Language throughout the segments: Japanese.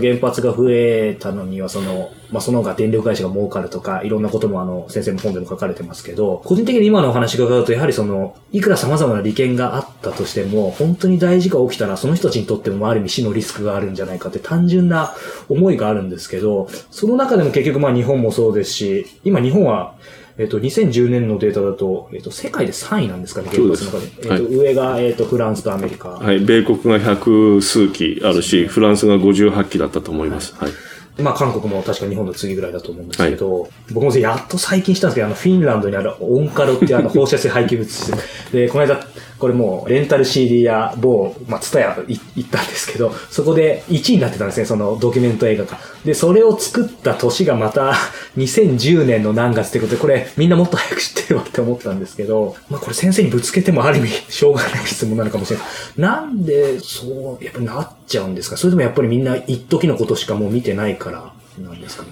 原発が増えたのには、その、まあ、その他電力会社が儲かるとか、いろんなこともあの、先生の本でも書かれてますけど、個人的に今のお話伺うと、やはりその、いくら様々な利権があったとしても、本当に大事が起きたら、その人たちにとっても、ある意味死のリスクがあるんじゃないかって単純な思いがあるんですけど、その中でも結局まあ日本もそうですし、今日本は、えっと、2010年のデータだと、えっと、世界で3位なんですかね、原発の中で。えっと、はい、上が、えっと、フランスとアメリカ。はい、米国が百数機あるし、フランスが58機だったと思います。はい。まあ、韓国も確か日本の次ぐらいだと思うんですけど、はい、僕もやっと最近したんですけど、あの、フィンランドにあるオンカロっていうあの放射性廃棄物で、この間、これもうレンタル CD や某、まあ、ツタヤ行ったんですけど、そこで1位になってたんですね、そのドキュメント映画が。で、それを作った年がまた2010年の何月ってことで、これみんなもっと早く知ってるわって思ったんですけど、まあこれ先生にぶつけてもある意味しょうがない質問なのかもしれない。なんでそう、やっぱなっちゃうんですか？それともやっぱりみんな一時のことしかもう見てないからなんですかね。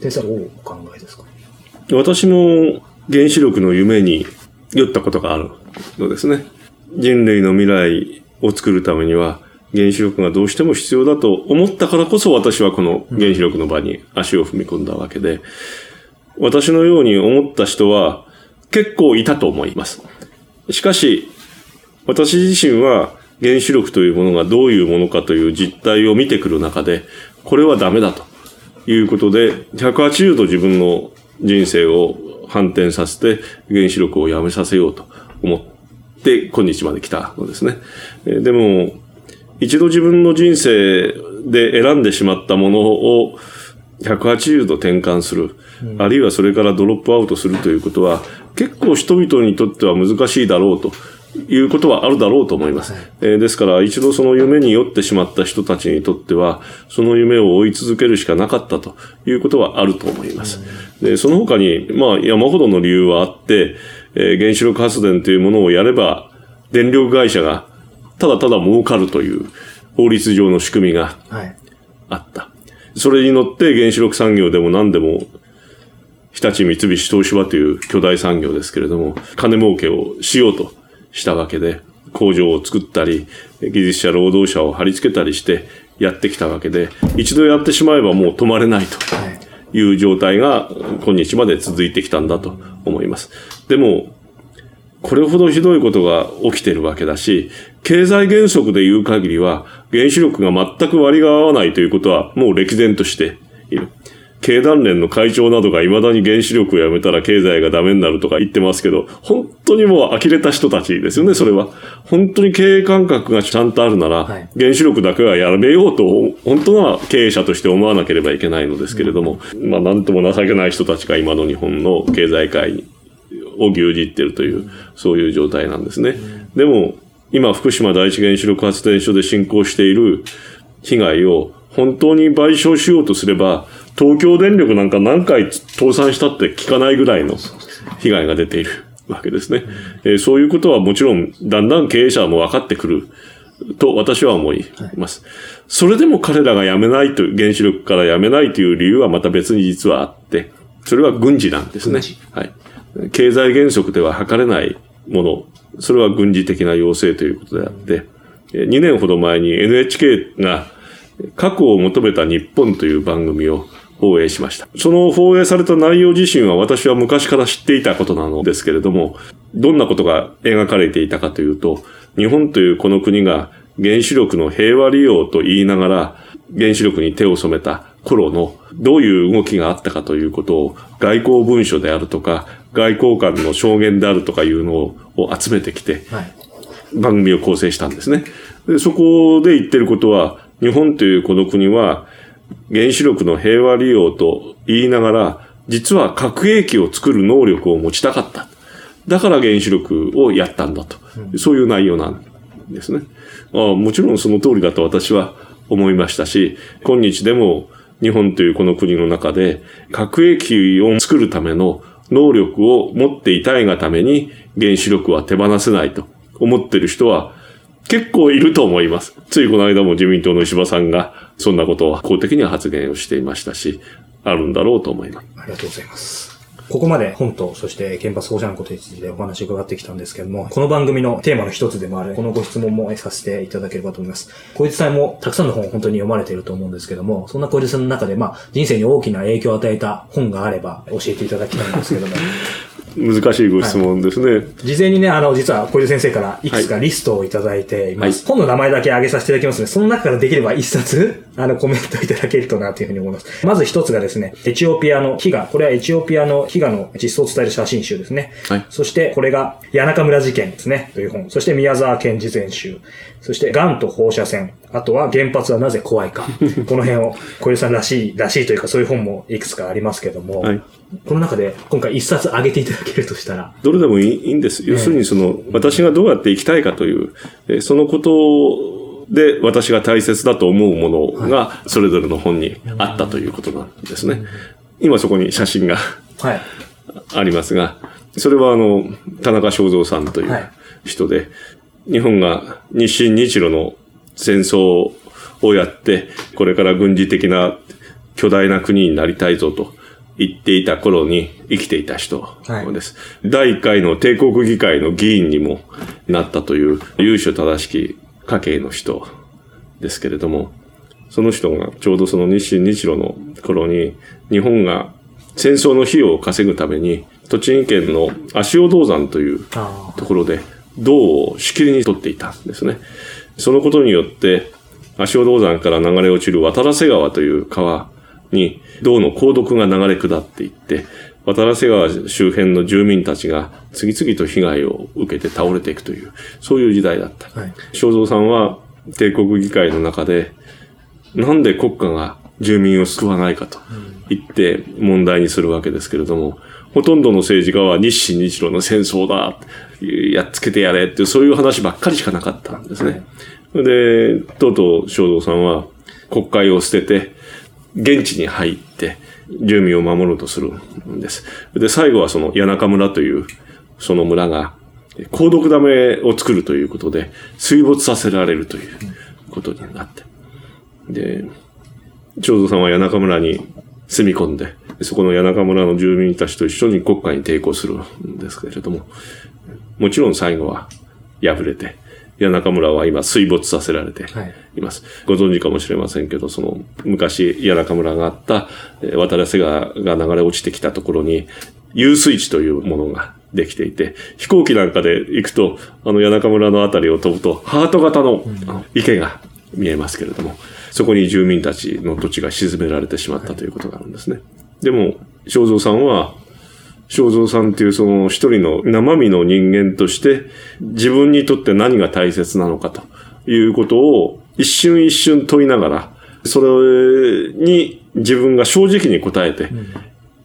先生はどうお考えですか？私も原子力の夢に酔ったことがあるのですね。人類の未来を作るためには、原子力がどうしても必要だと思ったからこそ私はこの原子力の場に足を踏み込んだわけで、私のように思った人は結構いたと思います。しかし、私自身は原子力というものがどういうものかという実態を見てくる中で、これはダメだと。いうことで、180度自分の人生を反転させて原子力をやめさせようと思ってで、今日まで来たのですね。でも、一度自分の人生で選んでしまったものを180度転換する、うん、あるいはそれからドロップアウトするということは、結構人々にとっては難しいだろうということはあるだろうと思います。はい、えー、ですから、一度その夢に酔ってしまった人たちにとっては、その夢を追い続けるしかなかったということはあると思います。うん、でその他に、まあ、山ほどの理由はあって、えー、原子力発電というものをやれば、電力会社がただただ儲かるという法律上の仕組みがあった。はい、それに乗って原子力産業でも何でも、日立三菱東芝という巨大産業ですけれども、金儲けをしようとしたわけで、工場を作ったり、技術者、労働者を貼り付けたりしてやってきたわけで、一度やってしまえばもう止まれないと。いう状態が今日まで続いてきたんだと思います。でも、これほどひどいことが起きてるわけだし、経済原則で言う限りは、原子力が全く割が合わないということはもう歴然としている。経団連の会長などが未だに原子力をやめたら経済がダメになるとか言ってますけど、本当にもう呆れた人たちですよね、それは。本当に経営感覚がちゃんとあるなら、原子力だけはやめようと、本当は経営者として思わなければいけないのですけれども、まあなんとも情けない人たちが今の日本の経済界を牛耳っているという、そういう状態なんですね。でも、今福島第一原子力発電所で進行している被害を本当に賠償しようとすれば、東京電力なんか何回倒産したって聞かないぐらいの被害が出ているわけですね。えー、そういうことはもちろん、だんだん経営者も分かってくると私は思います。それでも彼らが辞めないと、原子力から辞めないという理由はまた別に実はあって、それは軍事なんですね。はい。経済原則では測れないもの、それは軍事的な要請ということであって、2年ほど前に NHK が核を求めた日本という番組を放映しました。その放映された内容自身は私は昔から知っていたことなのですけれども、どんなことが描かれていたかというと、日本というこの国が原子力の平和利用と言いながら、原子力に手を染めた頃のどういう動きがあったかということを外交文書であるとか、外交官の証言であるとかいうのを集めてきて、番組を構成したんですね。でそこで言ってることは、日本というこの国は、原子力の平和利用と言いながら、実は核兵器を作る能力を持ちたかった。だから原子力をやったんだと。そういう内容なんですね。あもちろんその通りだと私は思いましたし、今日でも日本というこの国の中で核兵器を作るための能力を持っていたいがために原子力は手放せないと思ってる人は結構いると思います。ついこの間も自民党の石破さんがそんなことを公的には発言をしていましたし、あるんだろうと思います。ありがとうございます。ここまで本と、そして原発放射能のことについてお話を伺ってきたんですけども、この番組のテーマの一つでもある、このご質問もさせていただければと思います。小池さんもたくさんの本を本当に読まれていると思うんですけども、そんな小池さんの中で、まあ、人生に大きな影響を与えた本があれば教えていただきたいんですけども。難しいご質問ですね、はい、事前にね、あの、実は小出先生からいくつかリストをいただいています。はい、本の名前だけ挙げさせていただきますので、その中からできれば一冊、あの、コメントいただけるとなというふうに思います。まず一つがですね、エチオピアの飢餓。これはエチオピアの飢餓の実相を伝える写真集ですね。はい、そして、これが、谷中村事件ですね、という本。そして、宮沢賢治全集。そして、癌と放射線。あとは、原発はなぜ怖いか。この辺を、小出さんらしい、らしいというか、そういう本もいくつかありますけども、はい、この中で今回一冊挙げていただけるとしたら。どれでもいいんです。要するにその、私がどうやって生きたいかという、そのことで私が大切だと思うものがそれぞれの本にあったということなんですね。今そこに写真がありますが、それはあの、田中正造さんという人で、日本が日清日露の戦争をやって、これから軍事的な巨大な国になりたいぞと言っていた頃に生きていた人です。はい、第1回の帝国議会の議員にもなったという優秀正しき家系の人ですけれども、その人がちょうどその日清日露の頃に日本が戦争の費用を稼ぐために栃木県の足尾銅山というところで銅をしきりに取っていたんですね。そのことによって足尾銅山から流れ落ちる渡良瀬川という川に銅の鉱毒が流れ下っていって、渡良瀬川周辺の住民たちが次々と被害を受けて倒れていくという、そういう時代だった。はい、正蔵さんは帝国議会の中で、なんで国家が住民を救わないかと言って問題にするわけですけれども、ほとんどの政治家は日清日露の戦争だ、やっつけてやれって、そういう話ばっかりしかなかったんですね。で、とうとう正蔵さんは国会を捨てて、現地に入って、住民を守ろうとするんです。で、最後はその谷中村という、その村が、鉱毒ダメを作るということで、水没させられるということになって。で、長蔵さんは谷中村に住み込んで、そこの谷中村の住民たちと一緒に国家に抵抗するんですけれども、もちろん最後は敗れて、谷中村は今水没させられています。はい、ご存知かもしれませんけど、その昔谷中村があった渡良瀬川が流れ落ちてきたところに遊水地というものができていて、飛行機なんかで行くと、あの谷中村のあたりを飛ぶと、ハート型の池が見えますけれども、そこに住民たちの土地が沈められてしまったということがあるんですね。でも、正蔵さんは正蔵さんっていうその一人の生身の人間として自分にとって何が大切なのかということを一瞬一瞬問いながら、それに自分が正直に答えて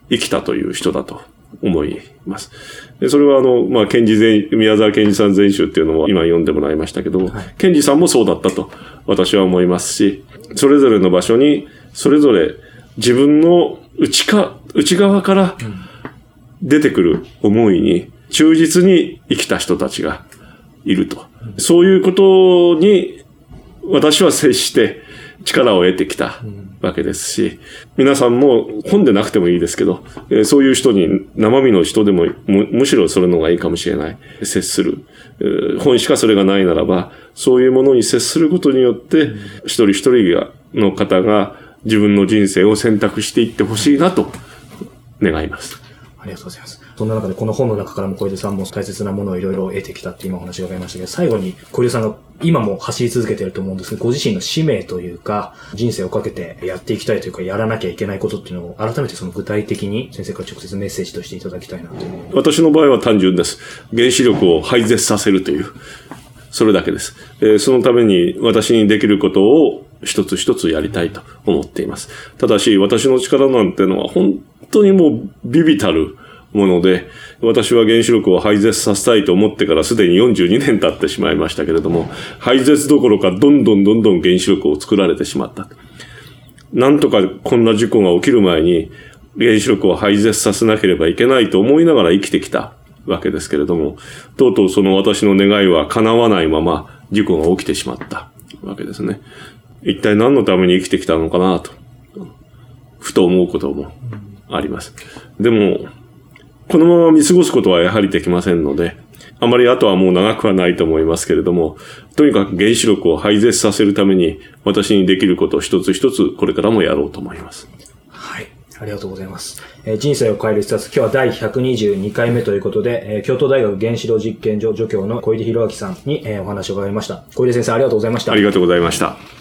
生きたという人だと思います。でそれはあの、まあ、賢治全、宮沢賢治さん全集っていうのも今読んでもらいましたけど賢治さんもそうだったと私は思いますし、それぞれの場所に、それぞれ自分の内か、内側から、出てくる思いに忠実に生きた人たちがいると。そういうことに私は接して力を得てきたわけですし、皆さんも本でなくてもいいですけど、そういう人に生身の人でもむしろそれの方がいいかもしれない。接する。本しかそれがないならば、そういうものに接することによって、一人一人がの方が自分の人生を選択していってほしいなと願います。ありがとうございます。そんな中でこの本の中からも小出さんも大切なものをいろいろ得てきたって今お話が伺いましたけど、最後に小出さんが今も走り続けていると思うんですけど、ご自身の使命というか、人生をかけてやっていきたいというか、やらなきゃいけないことっていうのを改めてその具体的に先生から直接メッセージとしていただきたいなと私の場合は単純です。原子力を廃絶させるというそれだけです。えーそのために私にできることを一つ一つやりたいと思っています。ただし、私の力なんてのは本当にもうビビたるもので、私は原子力を廃絶させたいと思ってからすでに42年経ってしまいましたけれども、廃絶どころかどんどんどんどん原子力を作られてしまった。なんとかこんな事故が起きる前に原子力を廃絶させなければいけないと思いながら生きてきたわけですけれども、とうとうその私の願いは叶わないまま事故が起きてしまったわけですね。一体何のために生きてきたのかなと、ふと思うこともあります。でも、このまま見過ごすことはやはりできませんので、あまり後はもう長くはないと思いますけれども、とにかく原子力を廃絶させるために私にできることを一つ一つこれからもやろうと思います。はい。ありがとうございます。えー人生を変える一冊、今日は第122回目ということで、えー京都大学原子炉実験所助教の小出博明さんに、えーお話を伺いました。小出先生、ありがとうございました。ありがとうございました。